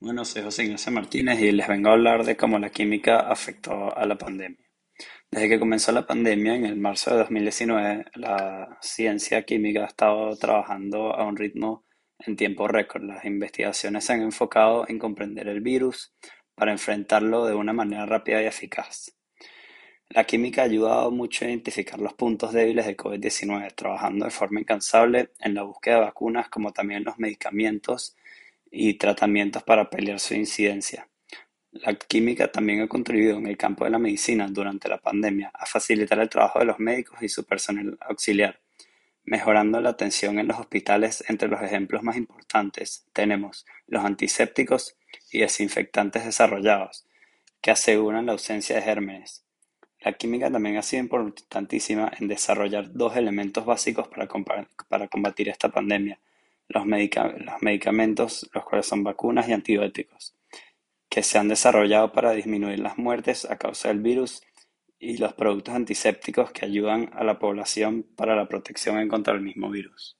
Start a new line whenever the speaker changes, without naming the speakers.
Bueno, soy José Ignacio Martínez y les vengo a hablar de cómo la química afectó a la pandemia. Desde que comenzó la pandemia, en el marzo de 2019, la ciencia química ha estado trabajando a un ritmo en tiempo récord. Las investigaciones se han enfocado en comprender el virus para enfrentarlo de una manera rápida y eficaz. La química ha ayudado mucho a identificar los puntos débiles de COVID-19, trabajando de forma incansable en la búsqueda de vacunas como también los medicamentos y tratamientos para paliar su incidencia. La química también ha contribuido en el campo de la medicina durante la pandemia a facilitar el trabajo de los médicos y su personal auxiliar, mejorando la atención en los hospitales. Entre los ejemplos más importantes tenemos los antisépticos y desinfectantes desarrollados, que aseguran la ausencia de gérmenes. La química también ha sido importantísima en desarrollar dos elementos básicos para, para combatir esta pandemia, los medicamentos, los cuales son vacunas y antibióticos, que se han desarrollado para disminuir las muertes a causa del virus y los productos antisépticos que ayudan a la población para la protección en contra del mismo virus.